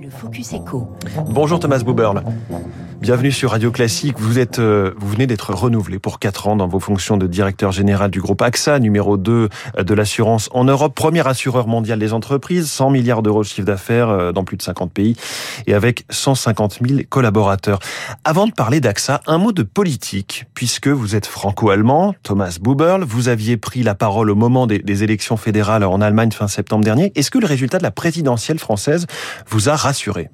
Le Focus Echo. Bonjour Thomas Buberl. Bienvenue sur Radio Classique. Vous êtes, euh, vous venez d'être renouvelé pour 4 ans dans vos fonctions de directeur général du groupe AXA, numéro 2 de l'assurance en Europe, premier assureur mondial des entreprises, 100 milliards d'euros de chiffre d'affaires euh, dans plus de 50 pays et avec 150 000 collaborateurs. Avant de parler d'AXA, un mot de politique, puisque vous êtes franco-allemand, Thomas Buberl, vous aviez pris la parole au moment des, des élections fédérales en Allemagne fin septembre dernier. Est-ce que le résultat de la présidentielle française vous a rassuré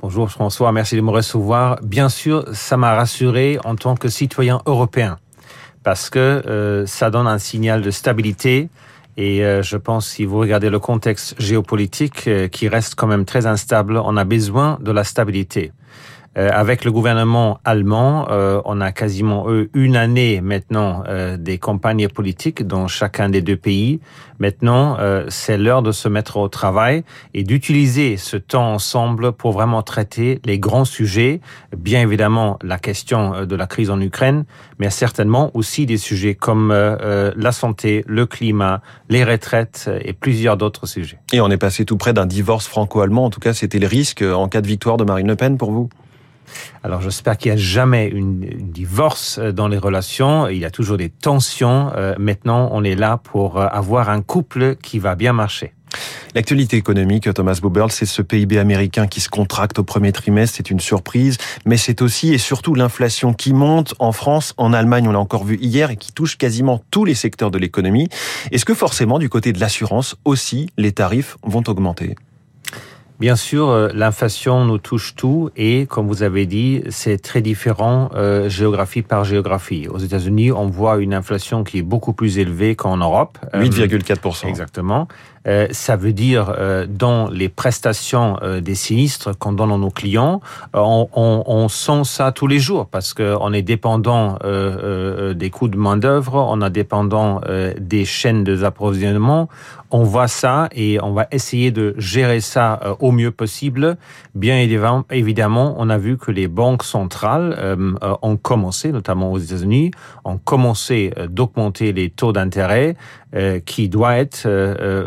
Bonjour François, merci de me recevoir. Bien sûr, ça m'a rassuré en tant que citoyen européen parce que euh, ça donne un signal de stabilité et euh, je pense si vous regardez le contexte géopolitique euh, qui reste quand même très instable, on a besoin de la stabilité. Euh, avec le gouvernement allemand, euh, on a quasiment une année maintenant euh, des campagnes politiques dans chacun des deux pays. Maintenant, c'est l'heure de se mettre au travail et d'utiliser ce temps ensemble pour vraiment traiter les grands sujets. Bien évidemment, la question de la crise en Ukraine, mais certainement aussi des sujets comme la santé, le climat, les retraites et plusieurs d'autres sujets. Et on est passé tout près d'un divorce franco-allemand. En tout cas, c'était le risque en cas de victoire de Marine Le Pen pour vous alors j'espère qu'il n'y a jamais une, une, divorce euh, dans les relations. Il y a toujours des tensions. Euh, maintenant, on est là pour euh, avoir un couple qui va bien marcher. L'actualité économique, Thomas Buberl, c'est ce PIB américain qui se contracte au premier trimestre, c'est une surprise, mais c'est aussi et surtout l'inflation qui monte en France, en Allemagne, on l'a encore vu hier, et qui touche quasiment tous les secteurs de l'économie. Est-ce que forcément, du côté de l'assurance aussi, les tarifs vont augmenter? Bien sûr, euh, l'inflation nous touche tout et, comme vous avez dit, c'est très différent euh, géographie par géographie. Aux États-Unis, on voit une inflation qui est beaucoup plus élevée qu'en Europe. 8,4%. Euh, exactement. Euh, ça veut dire euh, dans les prestations euh, des sinistres qu'on donne à nos clients, on, on, on, sent ça tous les jours parce qu'on est dépendant des coûts de main d'œuvre, on est dépendant des chaînes d'approvisionnement. On voit ça et on va essayer de gérer ça au mieux possible. Bien évidemment, on a vu que les banques centrales ont commencé, notamment aux États-Unis, ont commencé d'augmenter les taux d'intérêt, qui doit être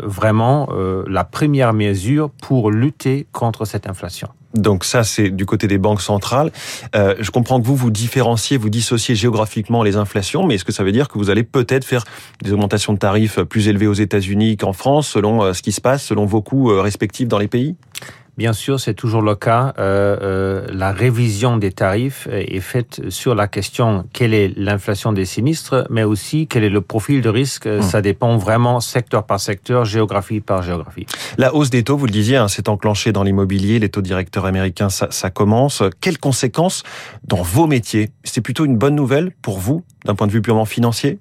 vraiment vraiment euh, la première mesure pour lutter contre cette inflation. Donc ça, c'est du côté des banques centrales. Euh, je comprends que vous, vous différenciez, vous dissociez géographiquement les inflations, mais est-ce que ça veut dire que vous allez peut-être faire des augmentations de tarifs plus élevées aux États-Unis qu'en France, selon euh, ce qui se passe, selon vos coûts euh, respectifs dans les pays? Bien sûr, c'est toujours le cas. Euh, euh, la révision des tarifs est faite sur la question quelle est l'inflation des sinistres, mais aussi quel est le profil de risque. Mmh. Ça dépend vraiment secteur par secteur, géographie par géographie. La hausse des taux, vous le disiez, hein, s'est enclenchée dans l'immobilier. Les taux directeurs américains, ça, ça commence. Quelles conséquences dans vos métiers? C'est plutôt une bonne nouvelle pour vous, d'un point de vue purement financier?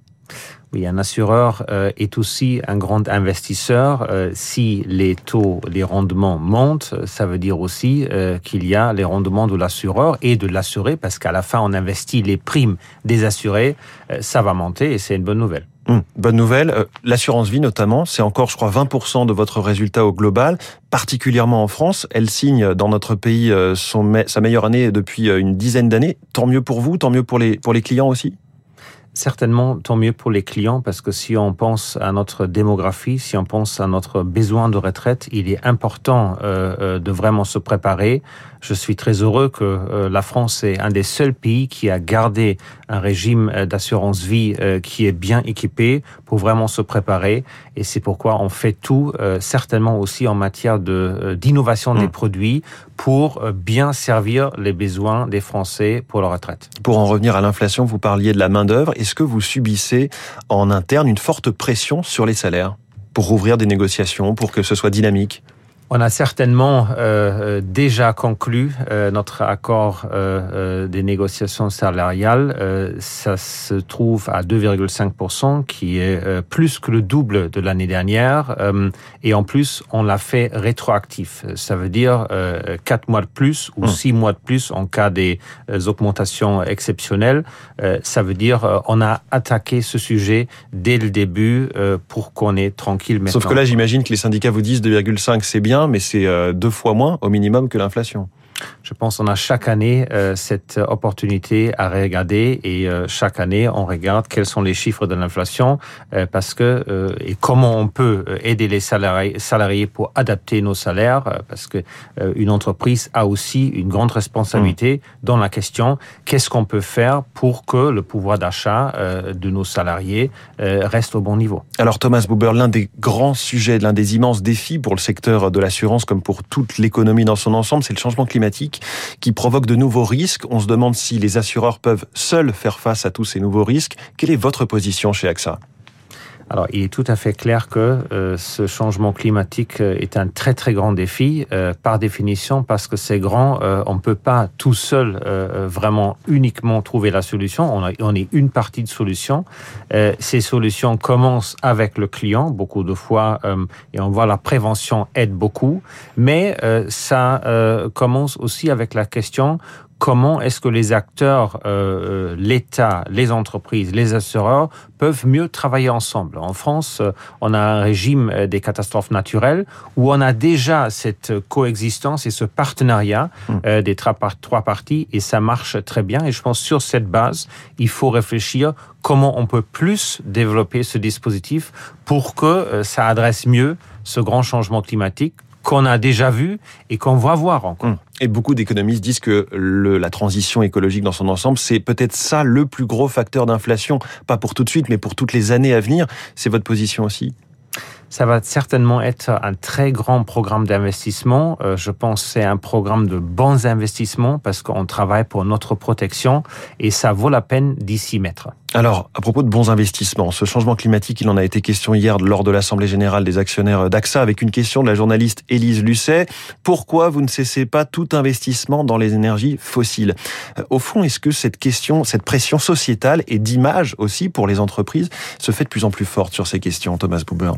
Oui, un assureur euh, est aussi un grand investisseur. Euh, si les taux, les rendements montent, ça veut dire aussi euh, qu'il y a les rendements de l'assureur et de l'assuré, parce qu'à la fin, on investit les primes des assurés. Euh, ça va monter et c'est une bonne nouvelle. Mmh, bonne nouvelle. Euh, l'assurance vie notamment, c'est encore, je crois, 20% de votre résultat au global, particulièrement en France. Elle signe dans notre pays euh, sa meilleure année depuis une dizaine d'années. Tant mieux pour vous, tant mieux pour les, pour les clients aussi? Certainement, tant mieux pour les clients, parce que si on pense à notre démographie, si on pense à notre besoin de retraite, il est important euh, de vraiment se préparer. Je suis très heureux que euh, la France est un des seuls pays qui a gardé un régime d'assurance vie euh, qui est bien équipé pour vraiment se préparer. Et c'est pourquoi on fait tout, euh, certainement aussi en matière de d'innovation mmh. des produits, pour bien servir les besoins des Français pour leur retraite. Pour en revenir à l'inflation, vous parliez de la main d'œuvre. Est-ce que vous subissez en interne une forte pression sur les salaires pour rouvrir des négociations, pour que ce soit dynamique? On a certainement euh, déjà conclu euh, notre accord euh, euh des négociations salariales. Euh, ça se trouve à 2,5%, qui est euh, plus que le double de l'année dernière. et en plus, on l'a fait rétroactif. Ça veut dire quatre mois de plus ou six mois de plus en cas des augmentations exceptionnelles. ça veut dire on a attaqué ce sujet dès le début pour qu'on est tranquille maintenant. Sauf que là, j'imagine que les syndicats vous disent 2,5 c'est bien mais c'est euh, deux fois moins au minimum que l'inflation. Je pense qu'on a chaque année euh, cette opportunité à regarder et euh, chaque année on regarde quels sont les chiffres de l'inflation euh, parce que euh, et comment on peut euh, aider les salariés, salariés pour adapter nos salaires euh, parce que euh, une entreprise a aussi une grande responsabilité mmh. dans la question qu'est-ce qu'on peut faire pour que le pouvoir d'achat euh, de nos salariés euh, reste au bon niveau. Alors Thomas Buber, l'un des grands sujets, l'un des immenses défis pour le secteur de l'assurance comme pour toute l'économie dans son ensemble, c'est le changement climatique qui provoque de nouveaux risques. On se demande si les assureurs peuvent seuls faire face à tous ces nouveaux risques. Quelle est votre position chez AXA? Alors, il est tout à fait clair que euh, ce changement climatique euh, est un très très grand défi, euh, par définition, parce que c'est grand. On ne peut pas tout seul vraiment uniquement trouver la solution. On, est une partie de solution. Ces solutions commencent avec le client beaucoup de fois, et on voit la prévention aide beaucoup, mais ça commence aussi avec la question comment est-ce que les acteurs, euh, l'État, les entreprises, les assureurs peuvent mieux travailler ensemble? En France, on a un régime des catastrophes naturelles où on a déjà cette coexistence et ce partenariat mmh. euh, des trois, trois parties et ça marche très bien. Et je pense sur cette base, il faut réfléchir comment on peut plus développer ce dispositif pour que euh, ça adresse mieux ce grand changement climatique qu'on a déjà vu et qu'on va voir encore. Mmh. Et beaucoup d'économistes disent que la transition écologique dans son ensemble, c'est peut-être ça le plus gros facteur d'inflation, pas pour tout de suite, mais pour toutes les années à venir. C'est votre position aussi? Ça va certainement être un très grand programme d'investissement. Euh, je pense que c'est un programme de bons investissements parce qu'on travaille pour notre protection et ça vaut la peine d'y s'y mettre. Alors, à propos de bons investissements, ce changement climatique, il en a été question hier lors de l'Assemblée générale des actionnaires d'AXA avec une question de la journaliste Élise Lucet. Pourquoi vous ne cessez pas tout investissement dans les énergies fossiles? Au fond, est-ce que cette question, cette pression sociétale et d'image aussi pour les entreprises se fait de plus en plus forte sur ces questions, Thomas Bouburn?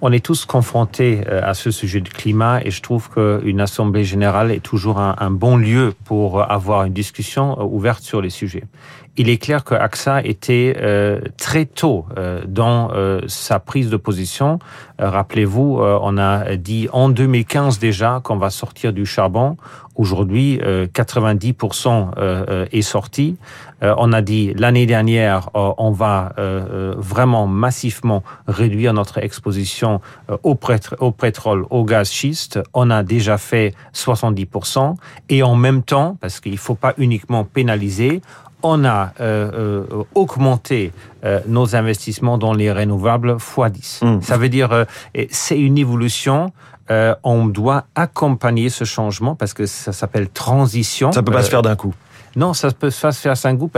on est tous confrontés euh, à ce sujet du climat et je trouve qu'une assemblée générale est toujours un, bon lieu pour avoir une discussion euh, ouverte sur les sujets. Il est clair que AXA était euh, très tôt euh, dans euh, sa prise de position. Euh, Rappelez-vous, euh, on a dit en 2015 déjà qu'on va sortir du charbon. Aujourd'hui, euh, 90% euh, est sorti. Euh, on a dit l'année dernière, euh, on va euh, vraiment massivement réduire notre exposition euh, au, au pétrole, au gaz schiste. On a déjà fait 70%. Et en même temps, parce qu'il ne faut pas uniquement pénaliser, on a euh, euh, augmenté euh, nos investissements dans les renouvelables x 10. Mmh. Ça veut dire c'est une évolution. On doit accompagner ce changement parce que ça s'appelle transition. Ça peut pas se faire d'un coup. Non, ça peut se faire un goût.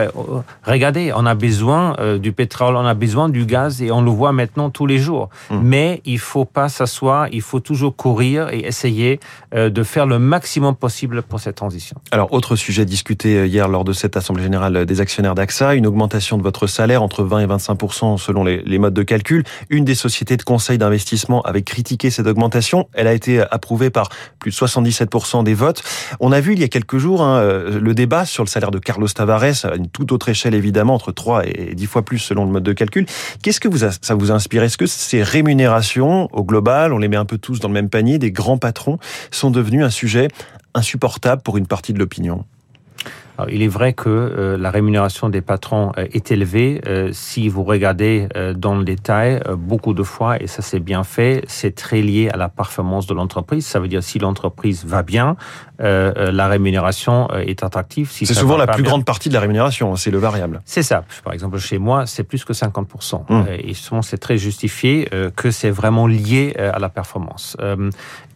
Regardez, on a besoin euh, du pétrole, on a besoin du gaz et on le voit maintenant tous les jours. Mmh. Mais il faut pas s'asseoir, il faut toujours courir et essayer euh, de faire le maximum possible pour cette transition. Alors, autre sujet discuté hier lors de cette Assemblée générale des actionnaires d'AXA, une augmentation de votre salaire entre 20 et 25% selon les, les modes de calcul. Une des sociétés de conseil d'investissement avait critiqué cette augmentation. Elle a été approuvée par plus de 77% des votes. On a vu il y a quelques jours hein, le débat sur le salaire de Carlos Tavares, à une toute autre échelle évidemment, entre 3 et 10 fois plus selon le mode de calcul. Qu'est-ce que vous ça vous a inspiré? Est-ce que ces rémunérations, au global, on les met un peu tous dans le même panier, des grands patrons, sont devenus un sujet insupportable pour une partie de l'opinion? Alors, il est vrai que euh, la rémunération des patrons euh, est élevée. Euh, si vous regardez dans le détail, beaucoup de fois, et ça c'est bien fait, c'est très lié à la performance de l'entreprise. Ça veut dire si l'entreprise va bien, la rémunération est attractive. Si c'est souvent la plus bien, grande partie de la rémunération, c'est le variable. C'est ça. Par exemple, chez moi, c'est plus que 50%. Mmh. Et souvent, c'est très justifié que c'est vraiment lié à la performance.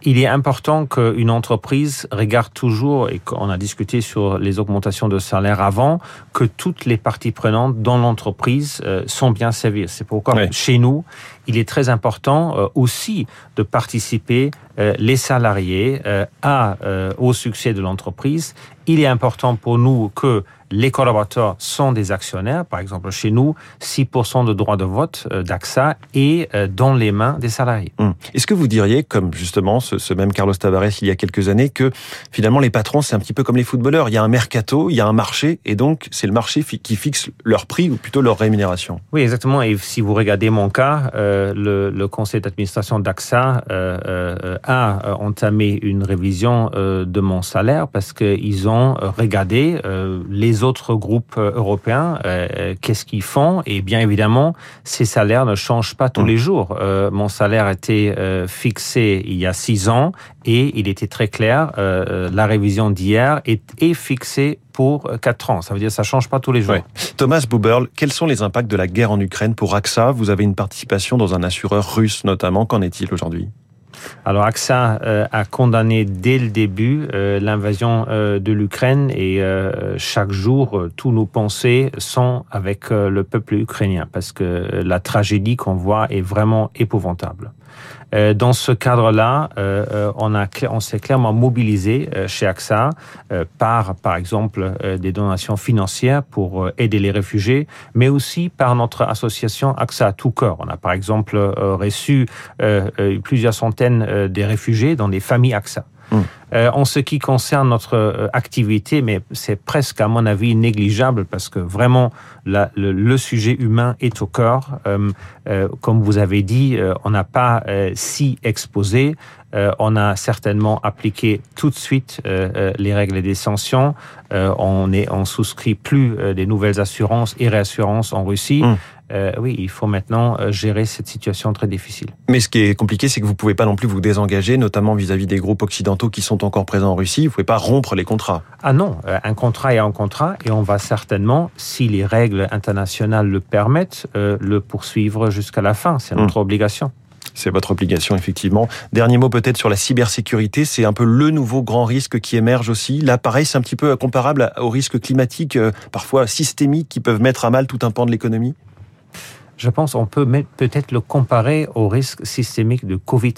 Il est important qu'une entreprise regarde toujours, et qu'on a discuté sur les augmentations de salaire avant que toutes les parties prenantes dans l'entreprise euh, sont bien servies. C'est pourquoi oui. chez nous, il est très important euh, aussi de participer euh, les salariés euh, à, au succès de l'entreprise. Il est important pour nous que les collaborateurs sont des actionnaires. Par exemple, chez nous, 6% de droits de vote d'AXA est dans les mains des salariés. Hum. Est-ce que vous diriez, comme justement ce, ce, même Carlos Tavares il y a quelques années, que finalement les patrons, c'est un petit peu comme les footballeurs. Il y a un mercato, il y a un marché, et donc c'est le marché qui fixe leur prix ou plutôt leur rémunération? Oui, exactement. Et si vous regardez mon cas, euh, le, le, conseil d'administration d'AXA a entamé une révision de mon salaire parce qu'ils ont regardé les autres groupes européens, qu'est-ce qu'ils font, et bien évidemment, ces salaires ne changent pas tous mmh. les jours. mon salaire a été fixé il y a six ans et il était très clair, la révision d'hier est, est fixée pour 4 ans. Ça veut dire que ça change pas tous les jours. Thomas Buberl, quels sont les impacts de la guerre en Ukraine pour AXA? Vous avez une participation dans un assureur russe notamment. Qu'en est-il aujourd'hui? Alors AXA euh, a condamné dès le début euh, l'invasion euh, de l'Ukraine et chaque jour, tous nos pensées sont avec le peuple ukrainien parce que la tragédie qu'on voit est vraiment épouvantable. Euh, dans ce cadre-là, euh, euh, on, s'est clairement mobilisé chez AXA par, par exemple, des donations financières pour aider les réfugiés, mais aussi par notre association AXA tout corps. On a par exemple reçu plusieurs centaines de réfugiés dans des familles AXA. Euh, en ce qui concerne notre euh, activité, mais c'est presque à mon avis négligeable parce que vraiment le, sujet humain est au cœur. Euh, comme vous avez dit, on n'a pas si exposé. on a certainement appliqué tout de suite les règles des sanctions. on est on souscrit plus des nouvelles assurances et réassurances en Russie. Hum. Euh, oui, il faut maintenant gérer cette situation très difficile. Mais ce qui est compliqué, c'est que vous pouvez pas non plus vous désengager, notamment vis-à-vis -vis des groupes occidentaux qui sont encore présents en Russie. Vous pouvez pas rompre les contrats. Ah non, euh, un contrat est un contrat et on va certainement, si les règles internationales le permettent, euh, le poursuivre jusqu'à la fin. C'est notre mmh. obligation. C'est votre obligation, effectivement. Dernier mot peut-être sur la cybersécurité. C'est un peu le nouveau grand risque qui émerge aussi. Là, pareil, c'est un petit peu comparable aux risques climatiques, euh, parfois systémiques, qui peuvent mettre à mal tout un pan de l'économie Je pense qu'on peut peut-être le comparer au risque systémique de Covid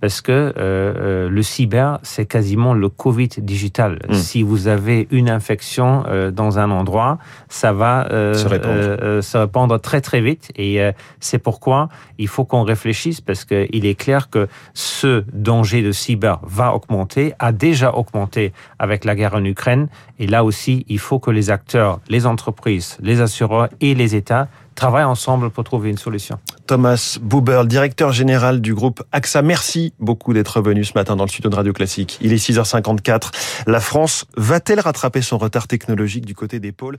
parce que euh, euh, le cyber, c'est quasiment le Covid digital. Hmm. Si vous avez une infection euh, dans un endroit, ça va euh, se, répandre. Se, répandre. très très vite. Et c'est pourquoi il faut qu'on réfléchisse, parce qu'il est clair que ce danger de cyber va augmenter, a déjà augmenté avec la guerre en Ukraine. Et là aussi, il faut que les acteurs, les entreprises, les assureurs et les États travaillent ensemble pour trouver une solution. Thomas Buberl, directeur général du groupe AXA, merci beaucoup d'être venu ce matin dans le studio de Radio Classique. Il est 6h54. La France va-t-elle rattraper son retard technologique du côté des pôles?